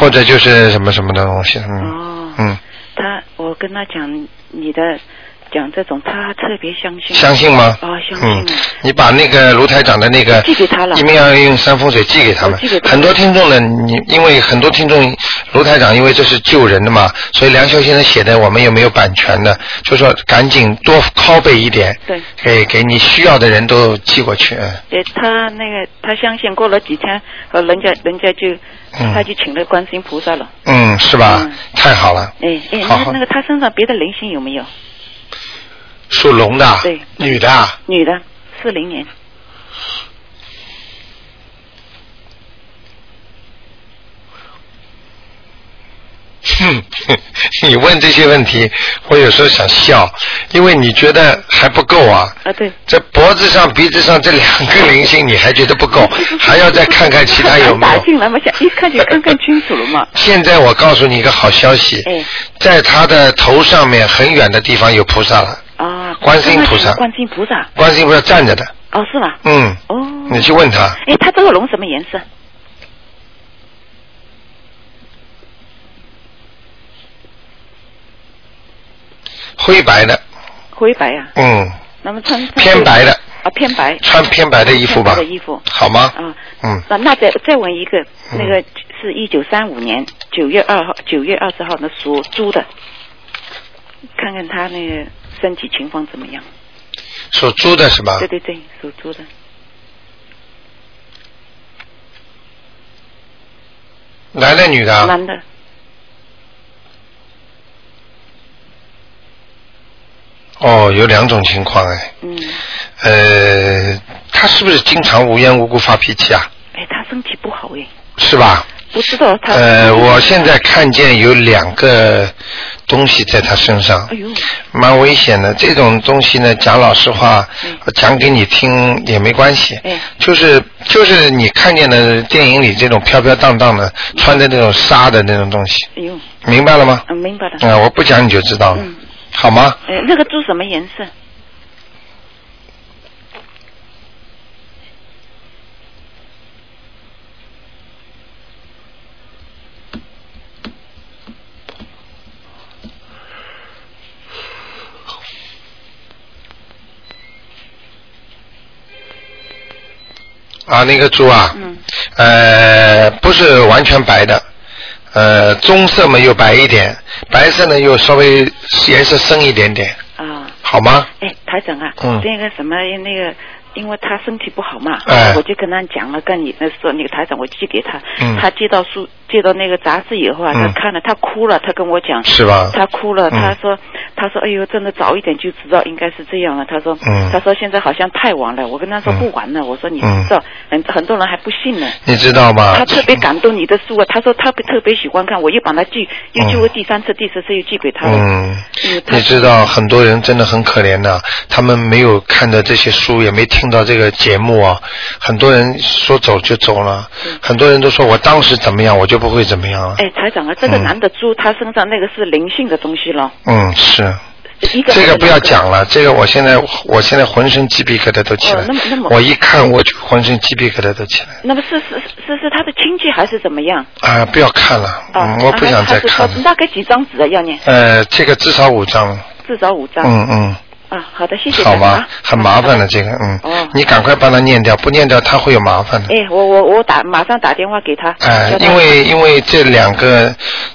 或者就是什么什么的东西，嗯、哦，嗯，他我跟他讲你的讲这种，他特别相信。相信吗？哦，相信嗯啊。，你把那个卢台长的那个寄给他了一定要用山风水寄给他们寄给。他很多听众呢，你因为很多听众，卢台长因为这是救人的嘛，所以梁修先生写的我们也没有版权的，就说赶紧多拷贝一点，对。给给你需要的人都寄过去。嗯呃，他那个他相信过了几天，和人家人家就、嗯他就请了观世音菩萨了。嗯，是吧？嗯太好了。哎哎，那个那个他身上别的灵性有没有？属龙的，对女的啊，女的，四零年。哼，你问这些问题，我有时候想笑，因为你觉得还不够啊。啊，对。这脖子上、鼻子上这两个灵性，你还觉得不够，还要再看看其他有没有。打进来嘛，想一看就看看清楚了嘛。现在我告诉你一个好消息，哎在他的头上面很远的地方有菩萨了，啊，观世音菩萨观世音菩萨。观世音菩萨站着的，哦，是吧？嗯，哦。你去问他，哎，他这个龙什么颜色？灰白的，灰白呀、嗯，那么穿偏白的，啊，偏白。穿偏白的衣服吧的衣服。好吗？啊。嗯，那那再再问一个，嗯那个是一九三五年九月二号，九月二十号的属猪的，看看他那个身体情况怎么样？属猪的是吧？对对对，属猪的。男的女的啊？男的。哦，有两种情况哎。嗯。呃，他是不是经常无缘无故发脾气啊？哎，他身体不好哎，是吧？不知道他。呃，我现在看见有两个东西在他身上，哎，蛮危险的。这种东西呢，讲老实话，我讲给你听也没关系。哎就是就是你看见的电影里这种飘飘荡荡的，穿的那种纱的那种东西，哎，明白了吗？嗯，明白了。啊、我不讲你就知道了，嗯好吗？哎，那个猪什么颜色？啊，那个猪啊，嗯，呃，不是完全白的，呃，棕色嘛又白一点，白色呢又稍微颜色深一点点，啊。好吗？哎，台长啊，嗯那个什么那个。因为他身体不好嘛，哎我就跟他讲了，跟你那说那个台长，我寄给他，嗯他接到书接到那个杂志以后啊，嗯。他看了，他哭了，他跟我讲，是吧？他哭了，嗯。他说，他说，哎呦，真的早一点就知道应该是这样了，他说，嗯。他说现在好像太晚了，我跟他说嗯。不晚了，我说你嗯。知道，很很多人还不信呢，你知道吗？他特别感动你的书啊，他说他特别喜欢看，我又把他寄，又寄过第三次、第四次又寄给他了。嗯。你知道很多人真的很可怜的，他们没有看到这些书，也没听到这个节目啊。很多人说走就走了，很多人都说我当时怎么样，我就不会怎么样了。哎，台长啊，这个嗯男的猪，他身上那个是灵性的东西了，嗯，是一个这个不要讲了，这个我现在我现在浑身鸡皮疙瘩都起来哦那么那么，我一看我就浑身鸡皮疙瘩都起来。那么是是是是他的亲戚还是怎么样？啊，不要看了，我不想再看了。大概几张纸啊？要念呃，这个至少五张，至少五张。嗯嗯，啊，好的，谢谢。好吧啊，很麻烦的这个，嗯哦，你赶快帮他念掉，不念掉他会有麻烦的。哎，我我我打马上打电话给他。哎因为因为这两个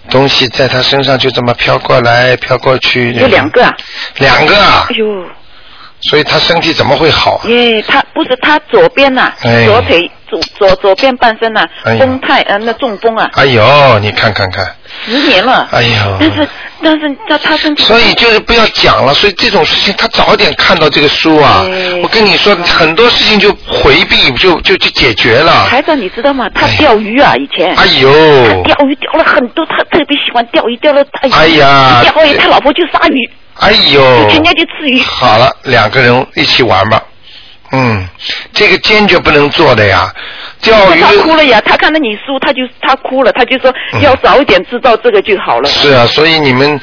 东西在他身上就这么飘过来飘过去。有两个啊。两个啊哎，呦，所以他身体怎么会好啊？耶，他不是他左边呐、哎左腿左左左边半身呐、风太呃那中风啊，哎呦，你看看看，十年了。哎呦但是但是他他身体。所以就是不要讲了，所以这种事情他早点看到这个书啊，哎我跟你说很多事情就回避就就就解决了。台长，你知道吗？他钓鱼啊，以前。哎呦他钓鱼钓了很多，他特别喜欢钓鱼，钓了哎哎呀钓鱼，他老婆就杀鱼，哎呦，全家就吃鱼。好了，两个人一起玩吧。嗯，这个坚决不能做的呀。钓鱼他哭了呀，他看到你输，他就他哭了，他就说嗯要早一点知道这个就好了。是啊，所以你们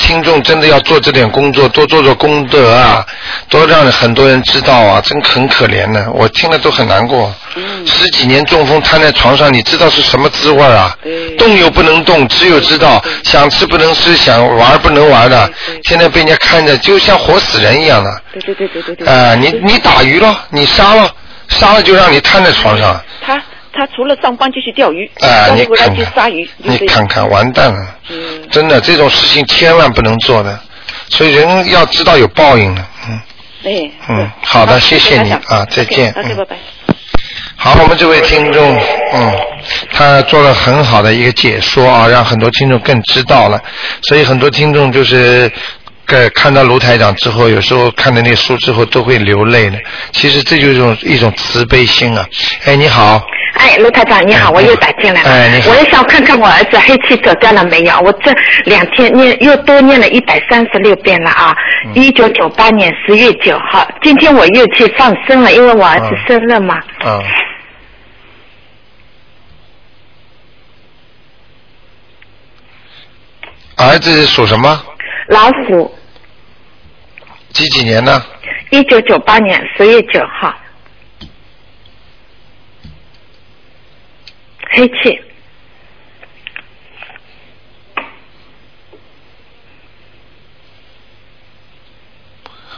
听众真的要做这点工作，多做做功德啊，多让很多人知道啊，真很可怜呢。我听了都很难过。嗯十几年中风瘫在床上，你知道是什么滋味啊？动又不能动，只有知道想吃不能吃，想玩不能玩的，天天被人家看着就像活死人一样的。对对对对对对。啊、你你打鱼了，你杀了，杀了就让你瘫在床上。他他除了上班就去钓鱼，啊、你钓鱼回来看看就杀鱼，，你看看，完蛋了，嗯。真的这种事情千万不能做的，所以人要知道有报应的，嗯。哎，嗯，好的，谢谢你啊，再见，OK，嗯。拜拜。好，我们这位听众，嗯，他做了很好的一个解说啊，让很多听众更知道了，所以很多听众就是。呃，看到卢台长之后，有时候看到那书之后都会流泪呢。其实这就是一种一种慈悲心啊。哎，你好，哎，卢台长你好，我又打进来了。哎你好我也想看看我儿子黑气走掉了没有。我这两天念又多念了一百三十六遍了啊！嗯一九九八年十月九号，今天我又去放生了，因为我儿子嗯生日嘛。嗯，儿子属什么？老虎，几几年呢？一九九八年十月九号，黑气。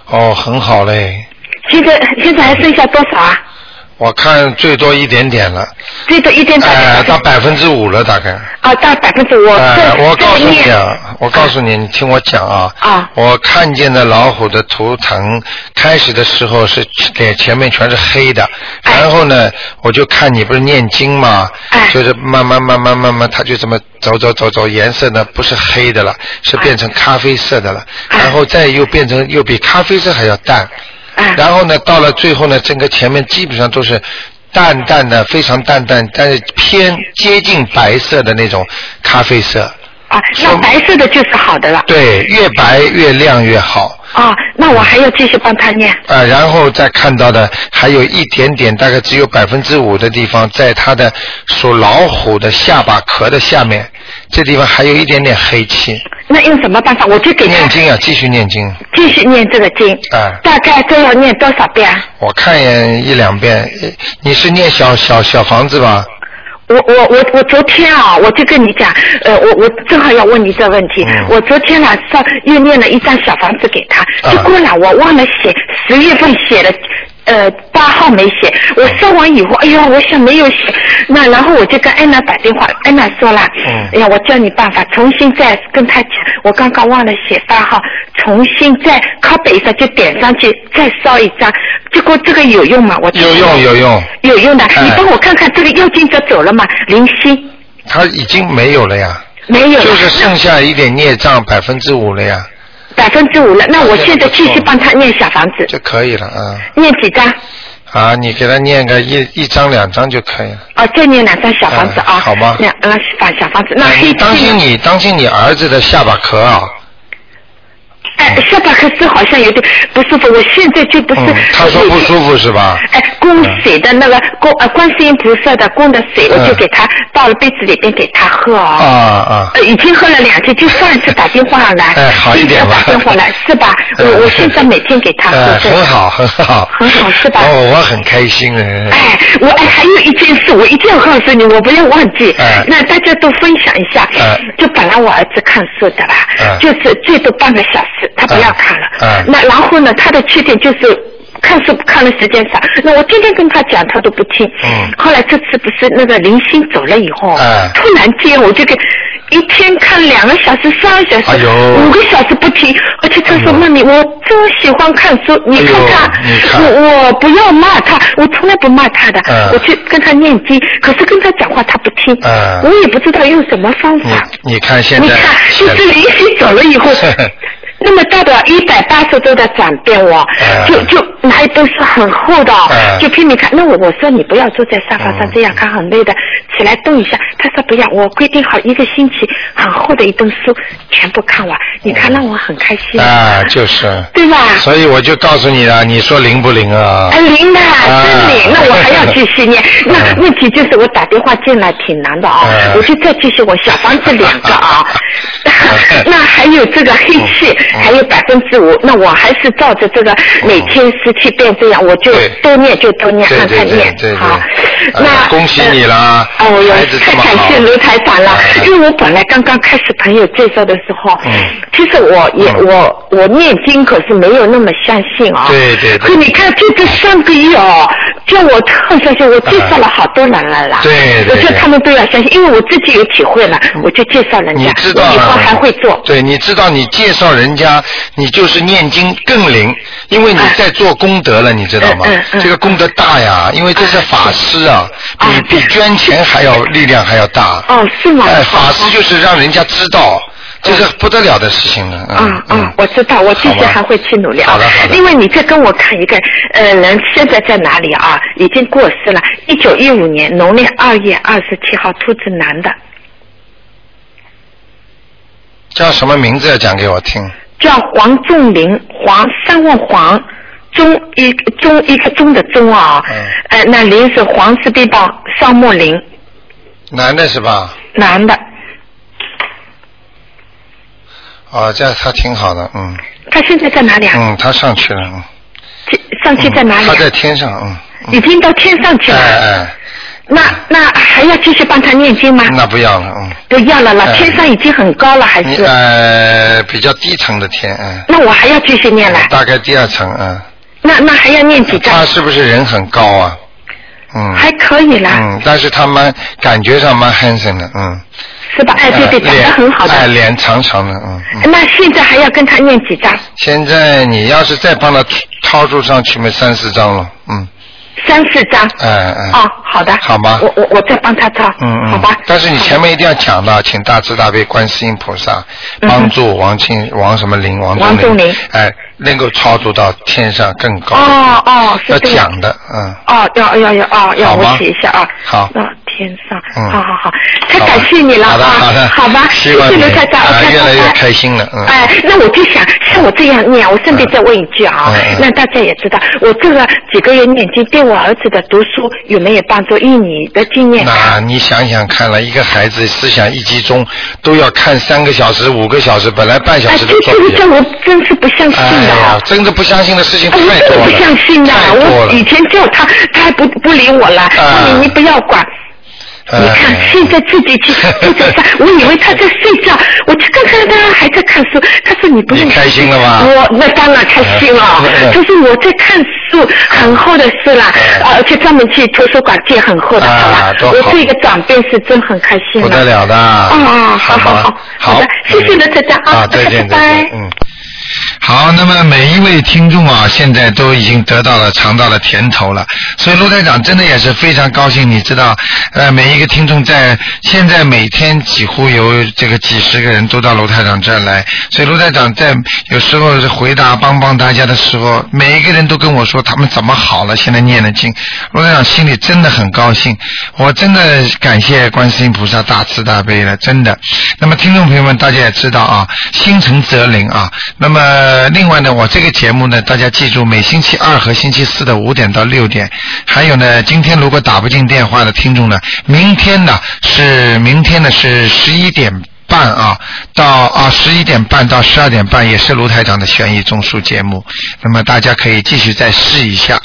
哦，很好嘞，现在现在还剩下多少啊？我看最多一点点了，最多一点点。哎、到百分之五了大概。啊，到百分之五我告诉你啊，我告诉你，你听我讲啊。啊。我看见的老虎的图腾，开始的时候是脸前面全是黑的，哎然后呢，我就看你不是念经嘛，哎就是慢慢慢慢慢慢，它就这么走走走走，颜色呢不是黑的了，是变成咖啡色的了，哎然后再又变成又比咖啡色还要淡，啊然后呢，到了最后呢，整个前面基本上都是淡淡的，非常淡淡，但是偏接近白色的那种咖啡色。啊，那白色的就是好的了。对，越白越亮越好。啊，那我还要继续帮他念。啊，然后再看到的还有一点点，大概只有百分之五的地方，在他的属老虎的下巴壳的下面，这地方还有一点点黑气。那用什么办法？我就给他念经啊，继续念经。继续念这个经。啊大概都要念多少遍啊？我看一两遍，呃你是念小小小房子吧？我我我我昨天啊，我就跟你讲，呃，我我正好要问你这个问题。嗯我昨天晚上又念了一张小房子给他，啊结果呢，我忘了写，十月份写了。呃，八号没写，我烧完以后，哎呀，我想没有写，那然后我就跟安娜打电话，安娜说了，嗯。哎呀，我教你办法，重新再跟他讲，我刚刚忘了写八号，重新再靠北上就点上去，再烧一张，结果这个有用吗？我有用有用，有用的，哎。你帮我看看这个要经者走了吗？灵犀他已经没有了呀，没有，就是剩下一点孽障百分之五了呀，百分之五了。那我现在继续帮他念小房子，就可以了啊。念几张？啊，你给他念个一一张两张就可以了。哦，再念两张小房子啊。哎好吗两嗯，把小房子。那哎黑你当心。你当心你儿子的下巴壳啊，哎，下巴可是好像有点不舒服，我现在就不是。嗯，他说不舒服是吧？哎，供水的那个供呃观世音菩萨的供的水，我就嗯给他倒了杯子里边给他喝啊哦。啊，呃，已经喝了两天，就上一次打电话来，哎好一点吧打电话来是吧？我嗯我现在每天给他喝很好，很好，很好是吧哦，我很开心哎。哎，我哎还有一件事，我一定要告诉你，我不要忘记。哎那大家都分享一下。哎就本来我儿子看书的啦，哎就是最多半个小时，他不要看了。哎那然后呢，他的缺点就是。看书看的时间少，那我天天跟他讲，他都不听。嗯后来这次不是那个林星走了以后，哎突然间我就给一天看两个小时、三个小时、五个小时不停，而且他说：“哎呦妈咪，我这么喜欢看书，你看他，哎看我我不要骂他，我从来不骂他的，嗯我去跟他念经，可是跟他讲话他不听，嗯我也不知道用什么方你法。你看现在，你看，就是林夕走了以后，那么大的一百八十度的转变哦，嗯就就拿一本书很厚的就拼命看。那我我说你不要坐在沙发上嗯这样看很累的，起来动一下。他说不要，我规定好一个星期很厚的一本书全部看完，你看让我很开心，啊，就是，对吧？所以我就告诉你了，你说灵不灵啊？啊，灵的，真灵！那我还要继续念。那嗯问题就是我打电话进来挺难的啊嗯，我就再继续，我小房子两个啊。那还有这个黑气，嗯还有百分之五，那我还是照着这个每天十七遍这样，我就多念就多念，对对对按他念。好，哎那恭喜你啦呃哦哟太感谢卢台长了嗯，因为我本来刚刚开始朋友介绍的时候嗯，其实我也嗯我我念经可是没有那么相信啊。对对对可你看，就这三个月哦，叫我特相信，我介绍了好多人了啦。对对对我觉得他们都要相信，因为我自己有体会了，我就介绍人家。以后啊还会做。对，你知道你介绍人家，你就是念经更灵，因为你在做功德了，你知道吗这个功德大呀，因为这是法师啊，啊比比捐钱还要力量还要大。哦，是吗？哎，法师就是让人家知道，这是不得了的事情了。嗯啊啊，我知道，我继续还会去努力啊好的好。的另外，你再跟我看一个呃人现在在哪里啊？已经过世了，一九一五年农历二月二十七号，兔子男的，叫什么名字要讲给我听？叫黄仲林，黄三问黄，中一中一个中的中啊。嗯呃，那林是黄氏地宝少木林，男的是吧？男的。哦，这样他挺好的，嗯他现在在哪里啊？嗯，他上去了，嗯。上去在哪里、啊他在天上，嗯。已经到天上去哎了。哎，那那还要继续帮他念经吗？那不要了，嗯。不要了啦，哎天上已经很高了，还你是？呃比较低层的天，嗯。那我还要继续念了。大概第二层，嗯。那那还要念几张他？是不是人很高啊？嗯。还可以啦，嗯，但是他蛮感觉上蛮 handsome 的，嗯。是吧？哎，对对，呃长得很好的。哎，脸长长的，嗯嗯。那现在还要跟他念几张？现在你要是再帮他掏出上去，没三四张了，嗯，三四张。嗯嗯。哦，好的。好吗我我我再帮他抄。嗯嗯，好吧。但是你前面一定要讲到，请大慈大悲观世音菩萨嗯帮助王庆王什么林王王仲林哎，能够超度到天上更高。哦哦，是要讲的，嗯，哦，要要要哦，要我写一下啊。好那天上，嗯好好好，太感谢你了啊！好的好吧，谢希望你谢刘台长，啊我越来越开心了嗯哎，那我就想像我这样念，我顺便再问一句啊那大家也知道，我这个几个月念经对我儿子的读书有没有帮助？以你的经验那，你想想看了，一个孩子思想一集中都要看三个小时、五个小时，本来半小哎，时这这个都做不了。叫我真是不相信的啊，！真的不相信的事情哎太多了，我真的不相信的，我以。前叫他，他还不不理我了，啊你你不要管。你看哎，现在自己去 我以为他在睡觉，我去看看他还在看书。他说你不用你开心了吗我那当然开心了嗯，就是我在看书，很厚的书啦，嗯而且专门去图书馆借很厚的，啊好吧？多好我这个转变是真很开心不得了的。哦哦，好好好，好的，谢谢刘台长啊，啊，再见拜拜，嗯。好，那么每一位听众啊，现在都已经得到了尝到了甜头了，所以卢台长真的也是非常高兴。你知道，呃，每一个听众在现在每天几乎有这个几十个人都到卢台长这儿来，所以卢台长在有时候回答帮帮大家的时候，每一个人都跟我说他们怎么好了，现在念了经，卢台长心里真的很高兴，我真的感谢观世音菩萨大慈大悲了，真的。那么听众朋友们，大家也知道啊，心诚则灵啊。那么呃另外呢，我这个节目呢，大家记住，每星期二和星期四的五点到六点，还有呢，今天如果打不进电话的听众呢，明天呢是明天呢是十一点。半啊，到啊十一点半到十二点半也是卢台长的悬疑综述节目，那么大家可以继续再试一下。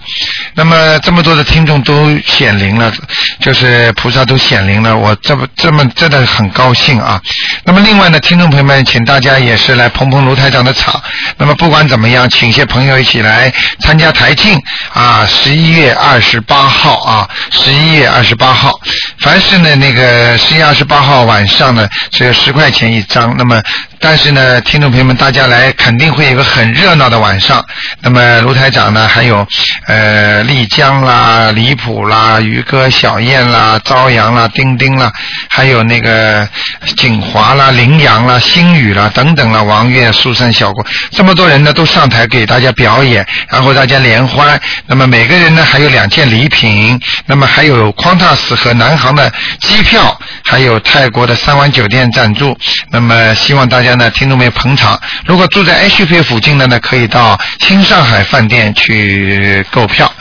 那么这么多的听众都显灵了，就是菩萨都显灵了，我这么这么真的很高兴啊。那么另外呢，听众朋友们，请大家也是来捧捧卢台长的场。那么不管怎么样，请些朋友一起来参加台庆啊，十一月二十八号啊，十一月二十八号，凡是呢那个十一月二十八号晚上呢，只有十。块钱一张，那么但是呢，听众朋友们，大家来肯定会有个很热闹的晚上。那么卢台长呢，还有呃丽江啦、李普啦、于哥、小燕啦、朝阳啦、丁丁啦，还有那个景华啦、羚羊啦、星宇啦等等啦，王月、苏珊、小郭，这么多人呢都上台给大家表演，然后大家联欢。那么每个人呢还有两件礼品，那么还有匡塔斯和南航的机票，还有泰国的三湾酒店赞助。那么希望大家呢，听众朋友捧场。如果住在 H 区附近的呢，可以到新上海饭店去购票。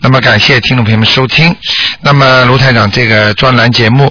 那么感谢听众朋友们收听。那么卢台长这个专栏节目